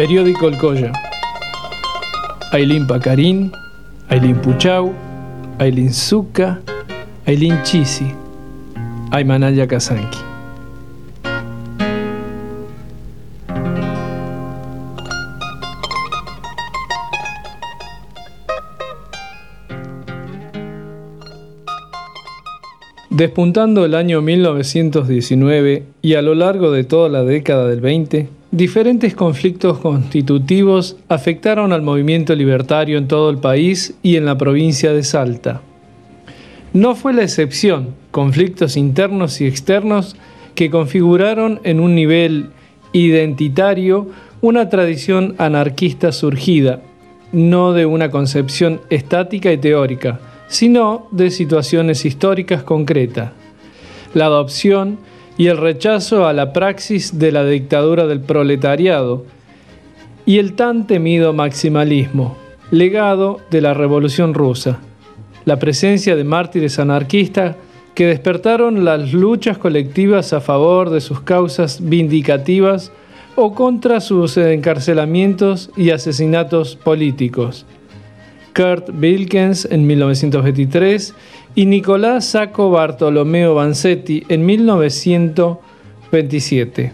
Periódico El Colla. Ailín Pacarín, Ailín Puchau, Ailín Zucca, Ailín Chisi, Aymanaya Kazanki. Despuntando el año 1919 y a lo largo de toda la década del 20, diferentes conflictos constitutivos afectaron al movimiento libertario en todo el país y en la provincia de Salta. No fue la excepción, conflictos internos y externos que configuraron en un nivel identitario una tradición anarquista surgida, no de una concepción estática y teórica, sino de situaciones históricas concretas. La adopción y el rechazo a la praxis de la dictadura del proletariado y el tan temido maximalismo, legado de la Revolución rusa. La presencia de mártires anarquistas que despertaron las luchas colectivas a favor de sus causas vindicativas o contra sus encarcelamientos y asesinatos políticos. Kurt en 1923 y Nicolás Sacco Bartolomeo Vanzetti en 1927.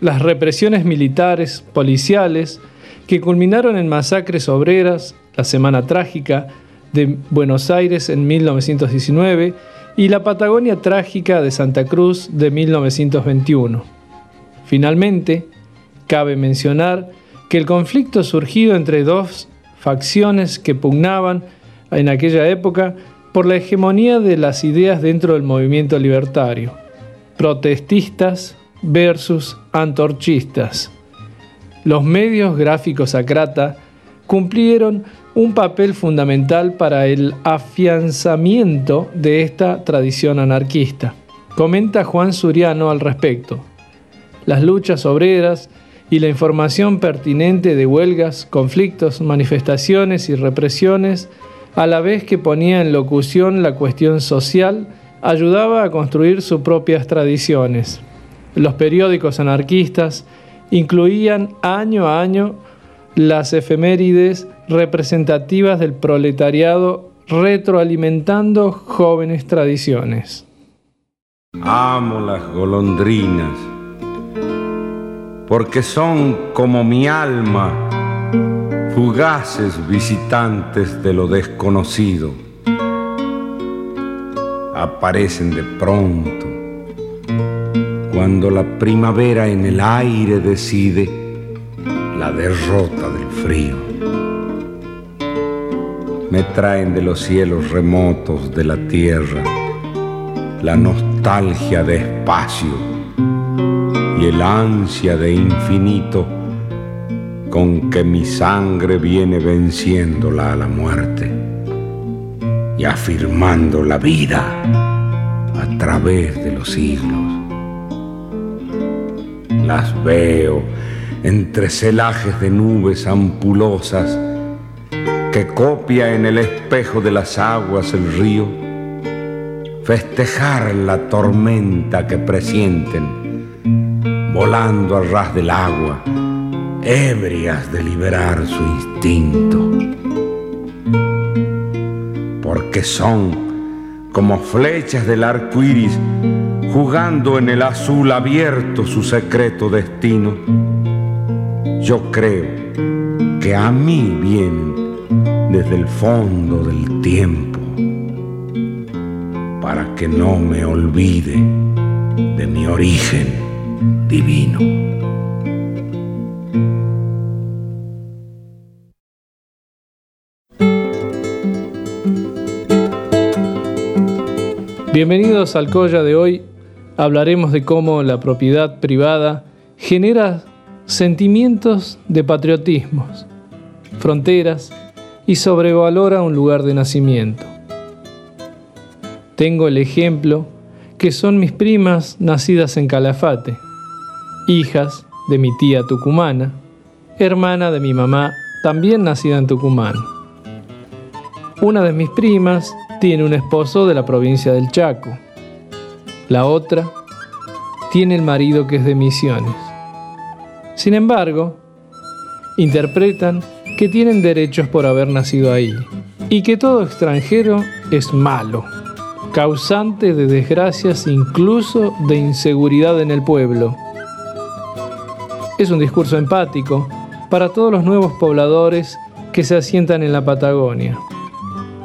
Las represiones militares, policiales, que culminaron en masacres obreras, la Semana Trágica de Buenos Aires en 1919 y la Patagonia Trágica de Santa Cruz de 1921. Finalmente, cabe mencionar que el conflicto surgido entre dos facciones que pugnaban en aquella época por la hegemonía de las ideas dentro del movimiento libertario, protestistas versus antorchistas. Los medios gráficos Acrata cumplieron un papel fundamental para el afianzamiento de esta tradición anarquista. Comenta Juan Suriano al respecto. Las luchas obreras y la información pertinente de huelgas, conflictos, manifestaciones y represiones, a la vez que ponía en locución la cuestión social, ayudaba a construir sus propias tradiciones. Los periódicos anarquistas incluían año a año las efemérides representativas del proletariado retroalimentando jóvenes tradiciones. Amo las golondrinas porque son como mi alma, fugaces visitantes de lo desconocido. Aparecen de pronto, cuando la primavera en el aire decide la derrota del frío. Me traen de los cielos remotos de la tierra la nostalgia de espacio el ansia de infinito con que mi sangre viene venciéndola a la muerte y afirmando la vida a través de los siglos. Las veo entre celajes de nubes ampulosas que copia en el espejo de las aguas el río, festejar la tormenta que presienten volando al ras del agua, ebrias de liberar su instinto. Porque son como flechas del arco iris, jugando en el azul abierto su secreto destino. Yo creo que a mí vienen desde el fondo del tiempo, para que no me olvide de mi origen divino. Bienvenidos al Colla de hoy. Hablaremos de cómo la propiedad privada genera sentimientos de patriotismos, fronteras y sobrevalora un lugar de nacimiento. Tengo el ejemplo que son mis primas nacidas en Calafate, hijas de mi tía tucumana, hermana de mi mamá, también nacida en Tucumán. Una de mis primas tiene un esposo de la provincia del Chaco. La otra tiene el marido que es de Misiones. Sin embargo, Interpretan que tienen derechos por haber nacido ahí y que todo extranjero es malo, causante de desgracias incluso de inseguridad en el pueblo. Es un discurso empático para todos los nuevos pobladores que se asientan en la Patagonia,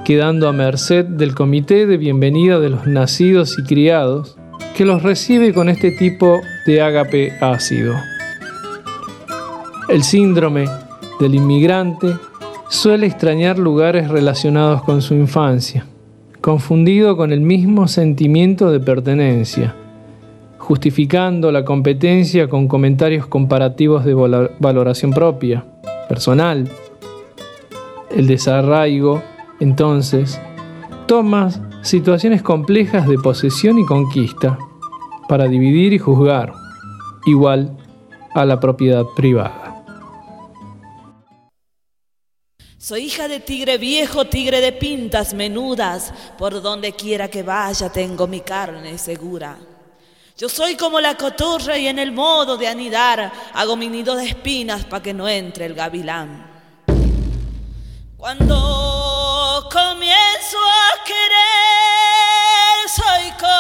quedando a merced del comité de bienvenida de los nacidos y criados que los recibe con este tipo de ágape ácido. El síndrome del inmigrante suele extrañar lugares relacionados con su infancia, confundido con el mismo sentimiento de pertenencia, justificando la competencia con comentarios comparativos de valoración propia, personal. El desarraigo, entonces, toma situaciones complejas de posesión y conquista para dividir y juzgar, igual a la propiedad privada. Soy hija de tigre viejo, tigre de pintas menudas, por donde quiera que vaya tengo mi carne segura. Yo soy como la cotorra y en el modo de anidar hago mi nido de espinas para que no entre el gavilán. Cuando comienzo a querer, soy como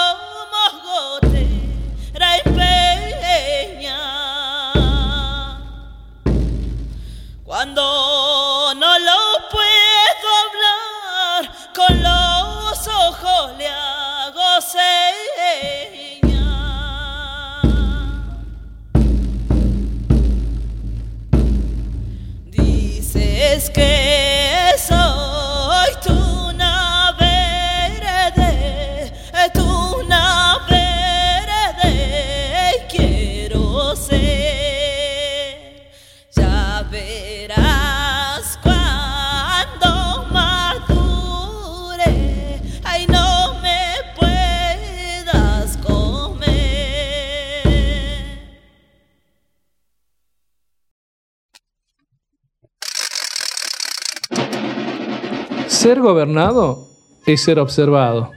Ser gobernado es ser observado,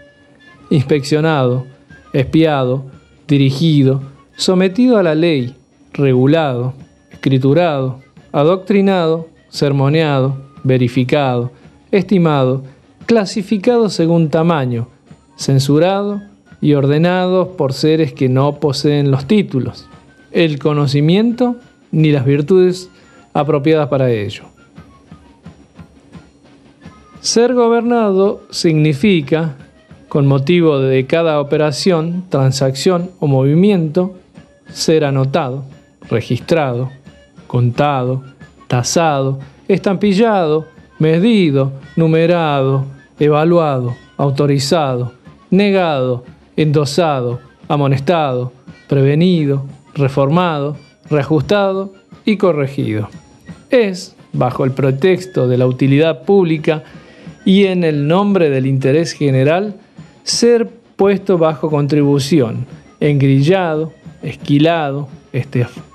inspeccionado, espiado, dirigido, sometido a la ley, regulado, escriturado, adoctrinado, sermoneado, verificado, estimado, clasificado según tamaño, censurado y ordenado por seres que no poseen los títulos, el conocimiento ni las virtudes apropiadas para ello. Ser gobernado significa, con motivo de cada operación, transacción o movimiento, ser anotado, registrado, contado, tasado, estampillado, medido, numerado, evaluado, autorizado, negado, endosado, amonestado, prevenido, reformado, reajustado y corregido. Es, bajo el pretexto de la utilidad pública, y en el nombre del interés general ser puesto bajo contribución, engrillado, esquilado,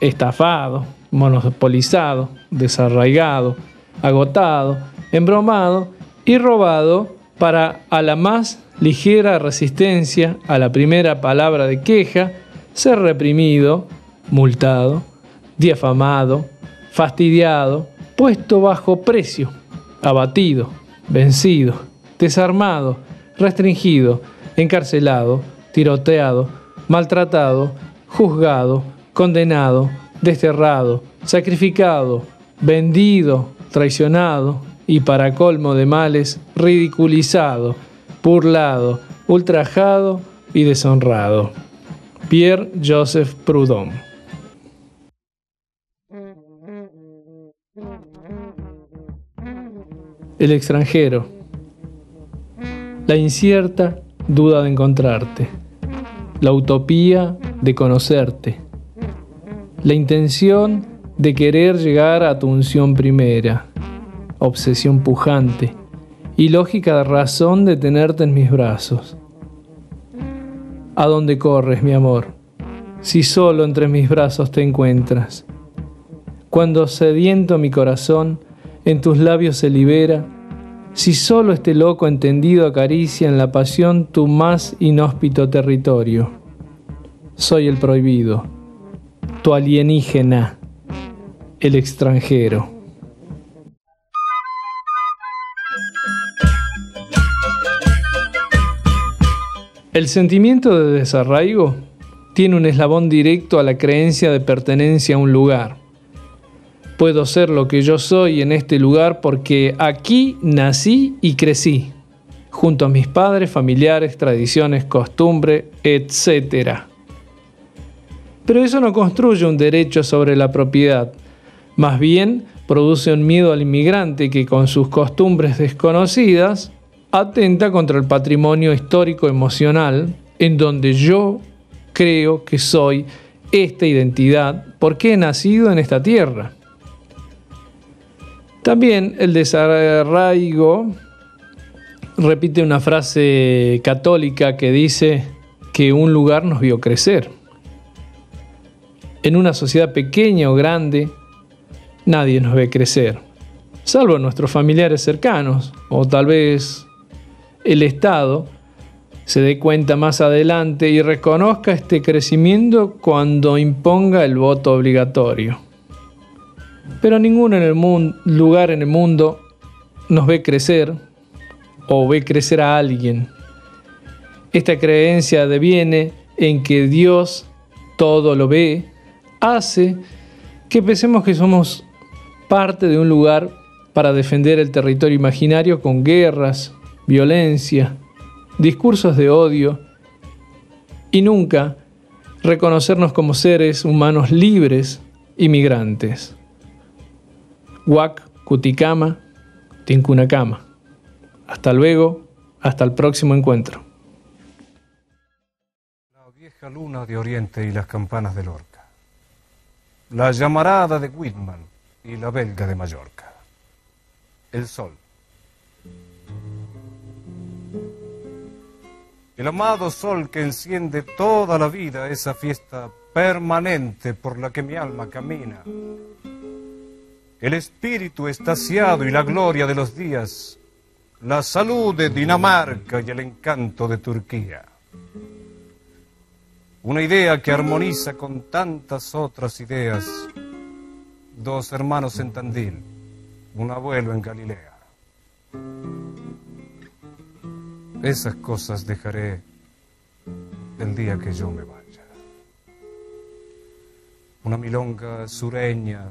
estafado, monopolizado, desarraigado, agotado, embromado y robado para a la más ligera resistencia a la primera palabra de queja ser reprimido, multado, diafamado, fastidiado, puesto bajo precio, abatido, vencido, desarmado, restringido, encarcelado, tiroteado, maltratado, juzgado, condenado, desterrado, sacrificado, vendido, traicionado y para colmo de males, ridiculizado, burlado, ultrajado y deshonrado. Pierre Joseph Proudhon El extranjero. La incierta duda de encontrarte. La utopía de conocerte. La intención de querer llegar a tu unción primera. Obsesión pujante. Y lógica razón de tenerte en mis brazos. ¿A dónde corres, mi amor? Si solo entre mis brazos te encuentras. Cuando sediento mi corazón, en tus labios se libera, si solo este loco entendido acaricia en la pasión tu más inhóspito territorio. Soy el prohibido, tu alienígena, el extranjero. El sentimiento de desarraigo tiene un eslabón directo a la creencia de pertenencia a un lugar. Puedo ser lo que yo soy en este lugar porque aquí nací y crecí, junto a mis padres, familiares, tradiciones, costumbres, etc. Pero eso no construye un derecho sobre la propiedad, más bien produce un miedo al inmigrante que con sus costumbres desconocidas atenta contra el patrimonio histórico emocional en donde yo creo que soy esta identidad porque he nacido en esta tierra. También el desarraigo repite una frase católica que dice que un lugar nos vio crecer. En una sociedad pequeña o grande, nadie nos ve crecer, salvo nuestros familiares cercanos o tal vez el Estado se dé cuenta más adelante y reconozca este crecimiento cuando imponga el voto obligatorio. Pero ninguno en el lugar en el mundo nos ve crecer o ve crecer a alguien. Esta creencia deviene en que Dios todo lo ve, hace que pensemos que somos parte de un lugar para defender el territorio imaginario con guerras, violencia, discursos de odio y nunca reconocernos como seres humanos libres y migrantes. Huac, Cuticama, Tincunacama. Hasta luego, hasta el próximo encuentro. La vieja luna de Oriente y las campanas de Lorca. La llamarada de Whitman y la belga de Mallorca. El sol El amado sol que enciende toda la vida esa fiesta permanente por la que mi alma camina. El espíritu estaciado y la gloria de los días, la salud de Dinamarca y el encanto de Turquía. Una idea que armoniza con tantas otras ideas. Dos hermanos en Tandil, un abuelo en Galilea. Esas cosas dejaré el día que yo me vaya. Una milonga sureña,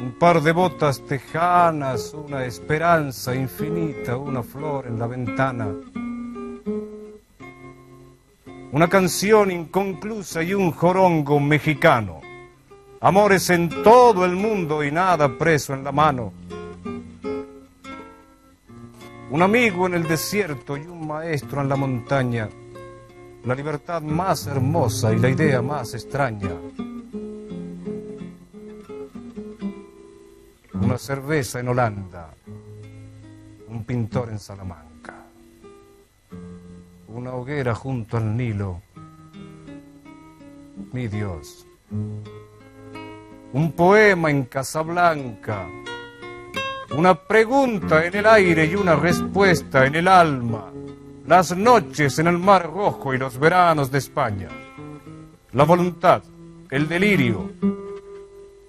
un par de botas tejanas, una esperanza infinita, una flor en la ventana, una canción inconclusa y un jorongo mexicano, amores en todo el mundo y nada preso en la mano. Un amigo en el desierto y un maestro en la montaña, la libertad más hermosa y la idea más extraña. Una cerveza en Holanda, un pintor en Salamanca, una hoguera junto al Nilo, mi Dios, un poema en Casablanca, una pregunta en el aire y una respuesta en el alma. Las noches en el Mar Rojo y los veranos de España. La voluntad, el delirio.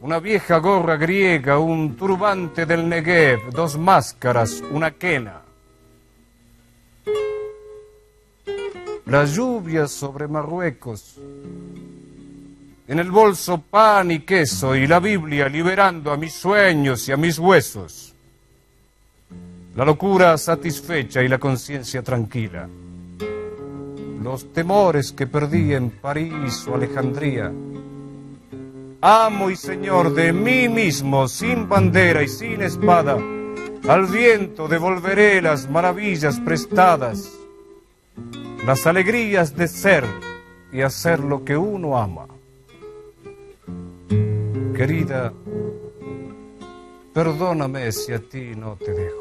Una vieja gorra griega, un turbante del Negev, dos máscaras, una quena. La lluvia sobre Marruecos. En el bolso pan y queso y la Biblia liberando a mis sueños y a mis huesos la locura satisfecha y la conciencia tranquila, los temores que perdí en París o Alejandría. Amo y señor de mí mismo, sin bandera y sin espada, al viento devolveré las maravillas prestadas, las alegrías de ser y hacer lo que uno ama. Querida, perdóname si a ti no te dejo